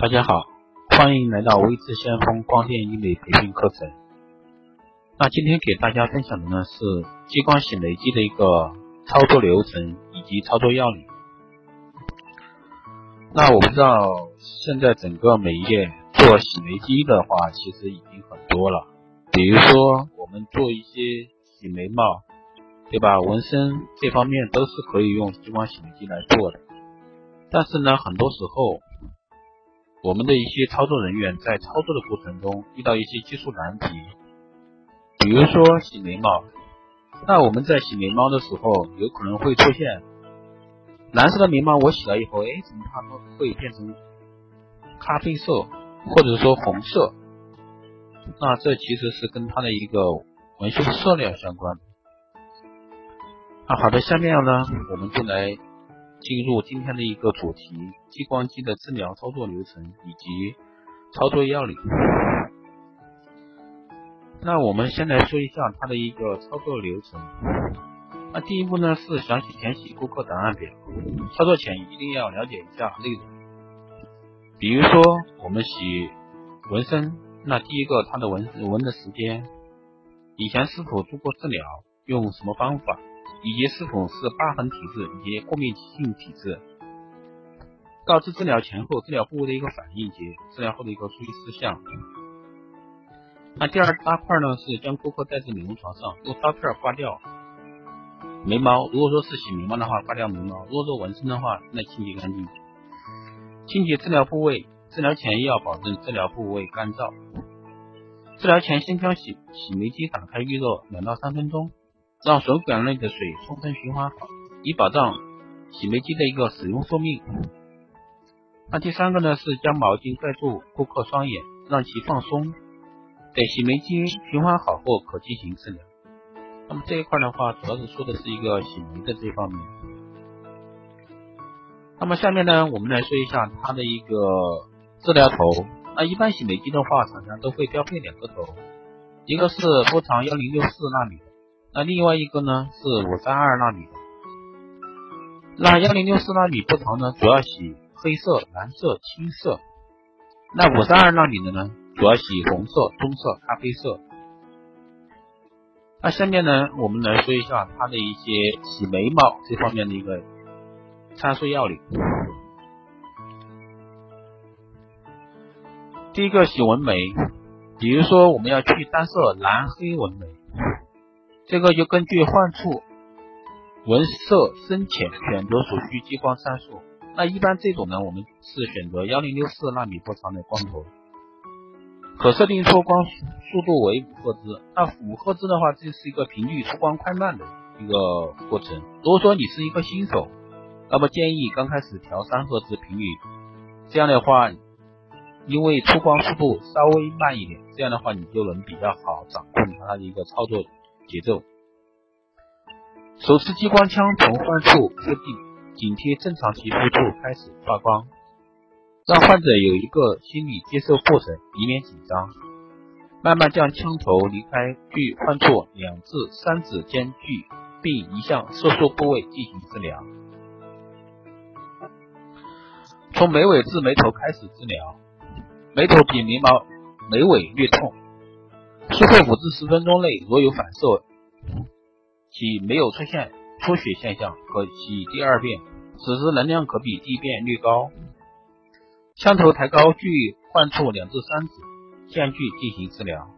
大家好，欢迎来到微智先锋光电医美培训课程。那今天给大家分享的呢是激光洗眉机的一个操作流程以及操作要领。那我不知道现在整个美业做洗眉机的话，其实已经很多了。比如说我们做一些洗眉毛，对吧？纹身这方面都是可以用激光洗眉机来做的。但是呢，很多时候我们的一些操作人员在操作的过程中遇到一些技术难题，比如说洗眉毛。那我们在洗眉毛的时候，有可能会出现蓝色的眉毛，我洗了以后，哎，怎么它会变成咖啡色或者说红色？那这其实是跟它的一个纹绣色料相关。那，好的，下面呢，我们就来进入今天的一个主题：激光机的治疗操作流程以及操作要领。那我们先来说一下它的一个操作流程。那第一步呢是详细填写顾客档案表，操作前一定要了解一下内容。比如说我们洗纹身，那第一个它的纹纹的时间，以前是否做过治疗，用什么方法，以及是否是疤痕体质以及过敏性体质，告知治疗前后治疗部位的一个反应及治疗后的一个注意事项。那第二大块呢是将顾客带至美容床上，用刀片刮掉眉毛。如果说是洗眉毛的话，刮掉眉毛；如果说纹身的话，那清洁干净。清洁治疗部位，治疗前要保证治疗部位干燥。治疗前先将洗洗眉机打开预热两到三分钟，让水管内的水充分循环好，以保障洗眉机的一个使用寿命。那第三个呢是将毛巾盖住顾客双眼，让其放松。等洗眉机循环好后，可进行治疗。那么这一块的话，主要是说的是一个洗眉的这方面。那么下面呢，我们来说一下它的一个治疗头。那一般洗眉机的话，厂家都会标配两个头，一个是波长幺零六四纳米，那另外一个呢是五三二纳米的。那幺零六四纳米波长呢，主要洗黑色、蓝色、青色。那五三二纳米的呢？主要洗红色、棕色、咖啡色。那下面呢，我们来说一下它的一些洗眉毛这方面的一个参数要领。第一个洗纹眉，比如说我们要去单色蓝黑纹眉，这个就根据患处纹色深浅选择所需激光参数。那一般这种呢，我们是选择幺零六四纳米波长的光头。可设定出光速度为五赫兹，那五赫兹的话，这是一个频率出光快慢的一个过程。如果说你是一个新手，那么建议刚开始调三赫兹频率，这样的话，因为出光速度稍微慢一点，这样的话你就能比较好掌控它的一个操作节奏。手持激光枪从患处设定，紧贴正常皮肤处开始发光。让患者有一个心理接受过程，以免紧张。慢慢将枪头离开距患处两至三指间距，并移向色素部位进行治疗。从眉尾至眉头开始治疗，眉头比眉毛眉尾略痛。术后五至十分钟内，若有反射，其没有出现出血现象，可洗第二遍，此时能量可比第一遍略高。枪头抬高，距患处两至三指间距进行治疗。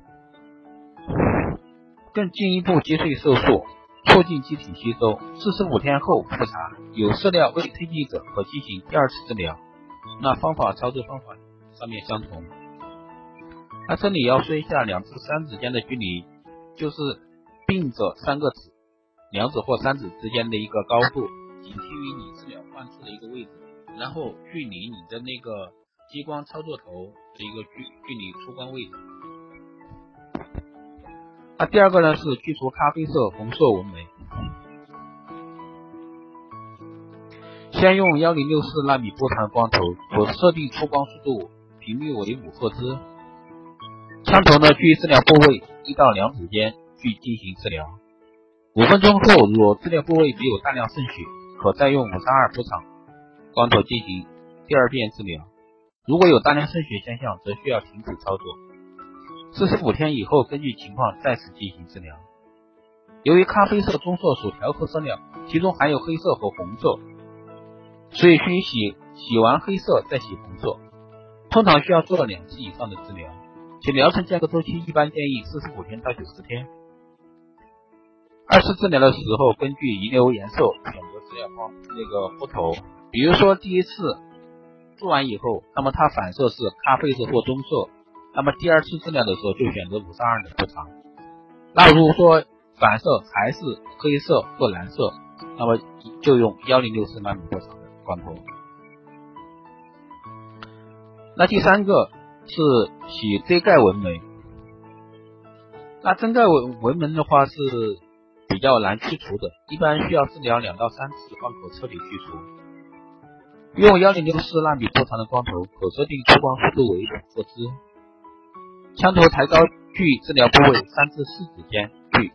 更进一步击碎色素，促进机体吸收。四十五天后复查，有色料未推进者可进行第二次治疗。那方法操作方法上面相同。那这里要说一下，两至三指间的距离，就是并着三个指，两指或三指之间的一个高度，紧贴于你治疗患处的一个位置。然后距离你的那个激光操作头的一个距距离出光位置。那第二个呢是去除咖啡色、红色纹眉。先用幺零六四纳米波长光头，我设定出光速度频率为五赫兹。枪头呢距治疗部位一到两指间去进行治疗。五分钟后，若治疗部位没有大量渗血，可再用五三二波长。光头进行第二遍治疗，如果有大量渗血现象，则需要停止操作。四十五天以后，根据情况再次进行治疗。由于咖啡色棕色属调和色料，其中含有黑色和红色，所以需洗洗完黑色再洗红色。通常需要做两次以上的治疗，其疗程间隔周期一般建议四十五天到九十天。二次治疗的时候，根据遗留颜色选择治疗方那个布头。比如说第一次做完以后，那么它反射是咖啡色或棕色，那么第二次治疗的时候就选择五三二的波长。那如果说反射还是黑色或蓝色，那么就用幺零六四纳米波长的光头。那第三个是洗遮盖纹眉。那遮盖纹纹门的话是。比较难去除的，一般需要治疗两到三次方可彻底去除。用幺零六四纳米波长的光头，可设定出光速度为五赫兹。枪头抬高距治疗部位三至四指间距，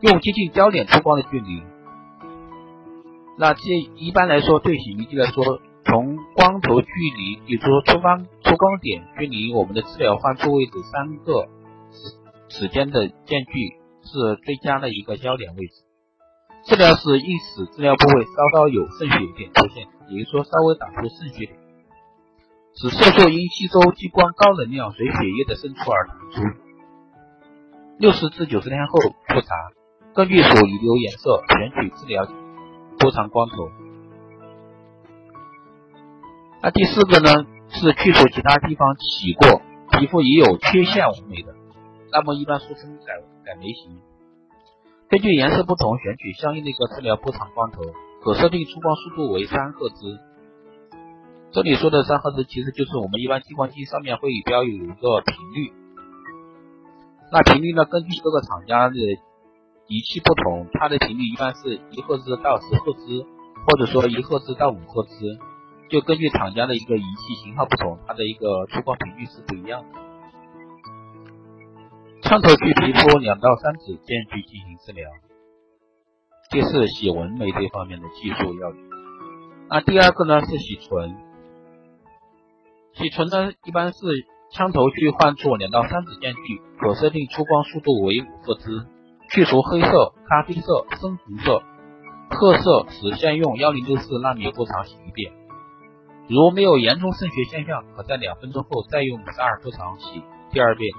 用接近焦点出光的距离。那这一般来说，对洗衣机来说，从光头距离，比如说出光出光点距离我们的治疗患处位置三个指指间的间距。是最佳的一个焦点位置。治疗时应使治疗部位稍稍有渗血点出现，也就是说稍微打出渗血点，使色素因吸收激光高能量随血液的渗出而弹出。六十至九十天后复查，根据所遗留颜色选取治疗波长光头。那第四个呢，是去除其他地方起过、皮肤已有缺陷纹眉的，那么一般俗称改。改眉形，根据颜色不同选取相应的一个治疗波长光头，可设定出光速度为三赫兹。这里说的三赫兹其实就是我们一般激光机上面会标有一个频率。那频率呢，根据各个厂家的仪器不同，它的频率一般是一赫兹到十赫兹，或者说一赫兹到五赫兹，就根据厂家的一个仪器型号不同，它的一个出光频率是不一样的。枪头距皮肤两到三指间距进行治疗。这是洗纹眉这方面的技术要领。那第二个呢是洗唇。洗唇呢一般是枪头距患处两到三指间距，可设定出光速度为五赫兹，去除黑色、咖啡色、深红色、褐色时，先用幺零六四纳米波长洗一遍。如没有严重渗血现象，可在两分钟后再用五十二波长洗第二遍。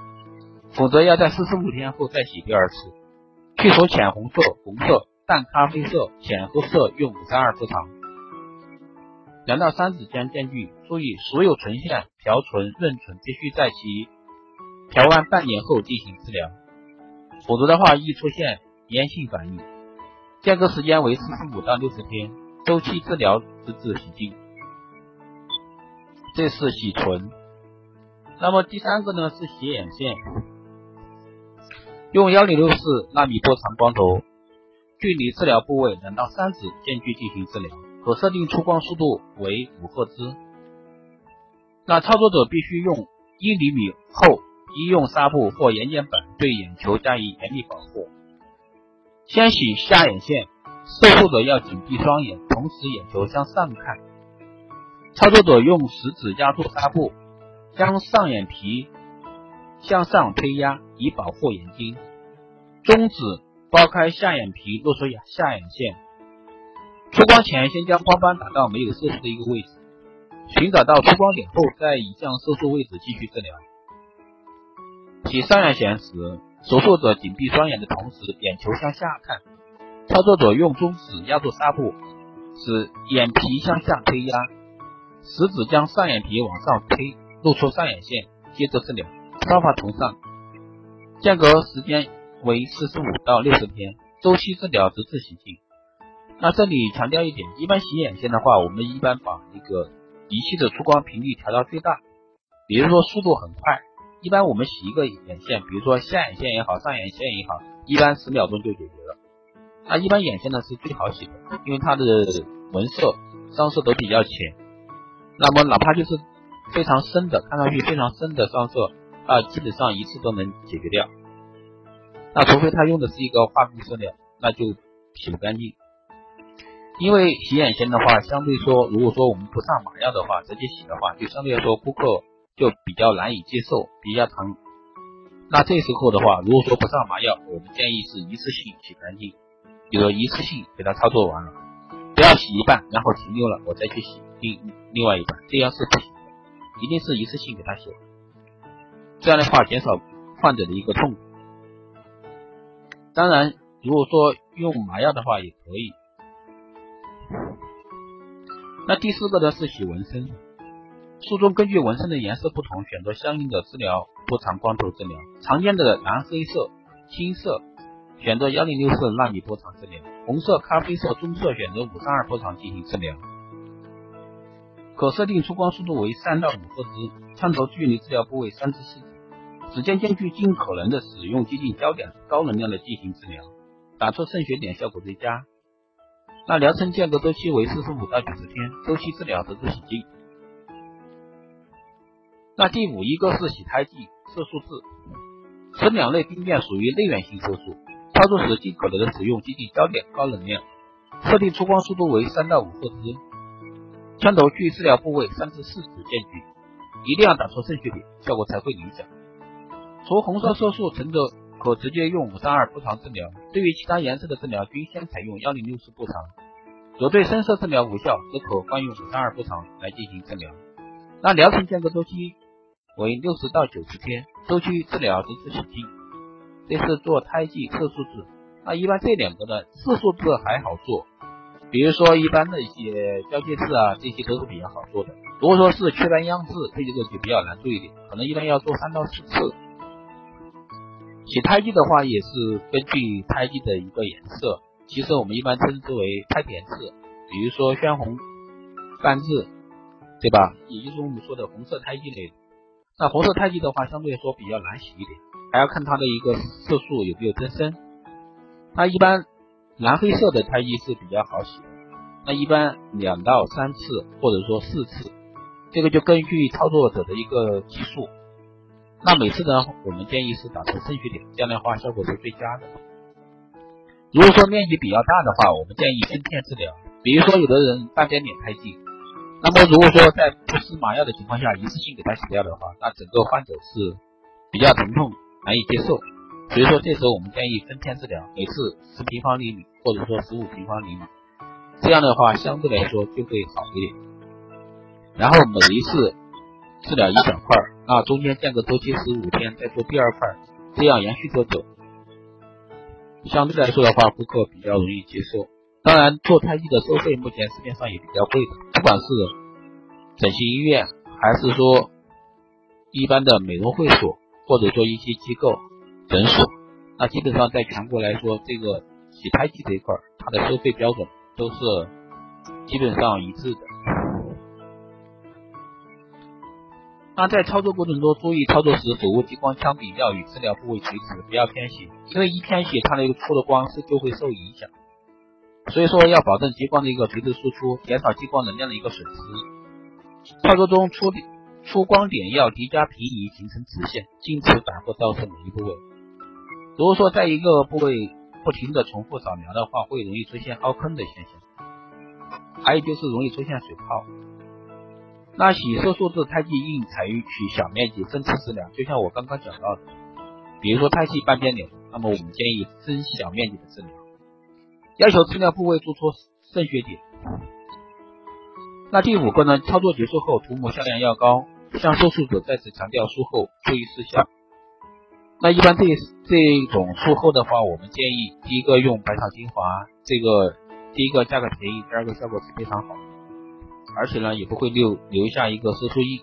否则要在四十五天后再洗第二次。去除浅红色、红色、淡咖啡色、浅褐色用五三二波长，两到三指间间距。注意，所有唇线、调唇、润唇必须在其调完半年后进行治疗，否则的话易出现炎性反应。间隔时间为四十五到六十天，周期治疗直至洗净。这是洗唇。那么第三个呢是洗眼线。用幺零六四纳米波长光头，距离治疗部位两到三指间距进行治疗，可设定出光速度为五赫兹。那操作者必须用一厘米厚医用纱布或眼睑板对眼球加以严密保护。先洗下眼线，受术者要紧闭双眼，同时眼球向上看。操作者用食指压住纱布，将上眼皮。向上推压以保护眼睛，中指剥开下眼皮，露出下眼线。出光前先将光斑打到没有色素的一个位置，寻找到出光点后，再移向色素位置继续治疗。洗上眼线时，手术者紧闭双眼的同时，眼球向下看。操作者用中指压住纱布，使眼皮向下推压，食指将上眼皮往上推，露出上眼线，接着治疗。方法同上，间隔时间为四十五到六十天，周期治疗直至洗净。那这里强调一点，一般洗眼线的话，我们一般把一个仪器的出光频率调到最大，比如说速度很快，一般我们洗一个眼线，比如说下眼线也好，上眼线也好，一般十秒钟就解决了。那一般眼线呢是最好洗的，因为它的纹色、上色都比较浅，那么哪怕就是非常深的，看上去非常深的上色。啊，基本上一次都能解决掉。那除非他用的是一个化工色料，那就洗不干净。因为洗眼线的话，相对说，如果说我们不上麻药的话，直接洗的话，就相对来说顾客就比较难以接受，比较疼。那这时候的话，如果说不上麻药，我们建议是一次性洗干净，比如一次性给它操作完了，不要洗一半，然后停留了，我再去洗另另外一半，这样是不行的，一定是一次性给它洗完，这样的话减少患者的一个痛苦。当然，如果说用麻药的话也可以。那第四个呢是洗纹身，书中根据纹身的颜色不同，选择相应的治疗波长光头治疗。常见的蓝黑色、青色，选择幺零六四纳米波长治疗；红色、咖啡色、棕色选择五三二波长进行治疗。可设定出光速度为三到五赫兹，枪头距离治疗部位三至四指。指尖间距尽可能的使用接近焦点、高能量的进行治疗，打出渗血点效果最佳。那疗程间隔周期为四十五到九十天，周期治疗则是洗净。那第五一个是洗胎记色素痣，此两类病变属于内源性色素，操作时尽可能的使用接近焦点、高能量，设定出光速度为三到五赫兹，枪头距治疗部位三至四指间距，一定要打出渗血点，效果才会理想。除红色色素沉着。可直接用五三二波长治疗，对于其他颜色的治疗均先采用幺零六四波长。若对深色治疗无效，则可换用五三二波长来进行治疗。那疗程间隔周期为六十到九十天，周期治疗则是洗净。这是做胎记色素痣。那一般这两个呢，色素痣还好做，比如说一般的一些交界痣啊，这些都是比较好做的。如果说是雀斑样痣，这个就比较难做一点，可能一般要做三到四次。洗胎记的话也是根据胎记的一个颜色，其实我们一般称之为胎田痣，比如说宣红斑痣，对吧？也就是我们说的红色胎记类。那红色胎记的话，相对来说比较难洗一点，还要看它的一个色素有没有增生。它一般蓝黑色的胎记是比较好洗的，那一般两到三次或者说四次，这个就根据操作者的一个技术。那每次呢，我们建议是打出渗血点，这样的话效果是最佳的。如果说面积比较大的话，我们建议分片治疗。比如说有的人半边脸胎记，那么如果说在不施麻药的情况下，一次性给他洗掉的话，那整个患者是比较疼痛，难以接受。所以说这时候我们建议分片治疗，每次十平方厘米或者说十五平方厘米，这样的话相对来说就会好一点。然后每一次治疗一小块。那中间间隔周期十五天，再做第二块，这样延续多久？相对来说的话，顾客比较容易接受。当然，做胎记的收费目前市面上也比较贵的，不管是整形医院，还是说一般的美容会所，或者说一些机构诊所，那基本上在全国来说，这个洗胎记这一块，它的收费标准都是基本上一致的。那在操作过程中，注意操作时手握激光枪柄要与治疗部位垂直，不要偏斜，因为一偏斜，它那个出的光是就会受影响。所以说要保证激光的一个垂直输出，减少激光能量的一个损失。操作中出出光点要叠加平移，形成直线，禁止反复照射每一部位。如果说在一个部位不停的重复扫描的话，会容易出现凹坑的现象，还有就是容易出现水泡。那洗色素痣胎记应采取小面积分次治疗，就像我刚刚讲到的，比如说胎记半边脸，那么我们建议分小面积的治疗，要求治疗部位做出渗血点。那第五个呢，操作结束后涂抹消炎药膏，向受术者再次强调术后注意事项。那一般这这种术后的话，我们建议第一个用百草精华，这个第一个价格便宜，第二个效果是非常好。而且呢，也不会留留下一个色素印。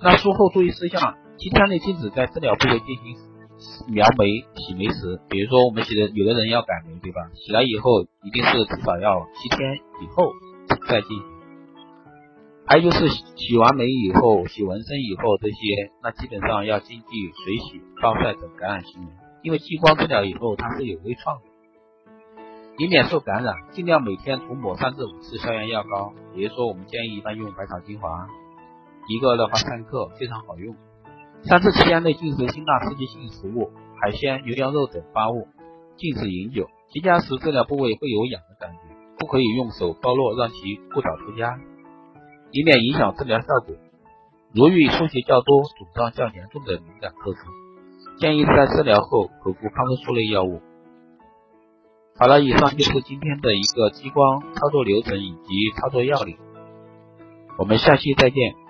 那术后注意事项：七天内禁止在治疗部位进行描眉、洗眉时，比如说我们洗的有的人要改眉，对吧？洗了以后一定是至少要七天以后再进行。还有就是洗完眉以后、洗纹身以后这些，那基本上要禁忌水洗、暴晒等感染行为，因为激光治疗以后它是有微创的。以免受感染，尽量每天涂抹三至五次消炎药膏。比如说，我们建议一般用百草精华，一个的话三克，非常好用。三至七天内禁止辛辣刺激性食物、海鲜、牛羊肉等发物，禁止饮酒，结痂时治疗部位会有痒的感觉，不可以用手剥落让其不早出痂，以免影响治疗效果。如遇出血较多、肿胀较严重的敏感科肤，建议在治疗后口服抗生素类药物。好了，以上就是今天的一个激光操作流程以及操作要领。我们下期再见。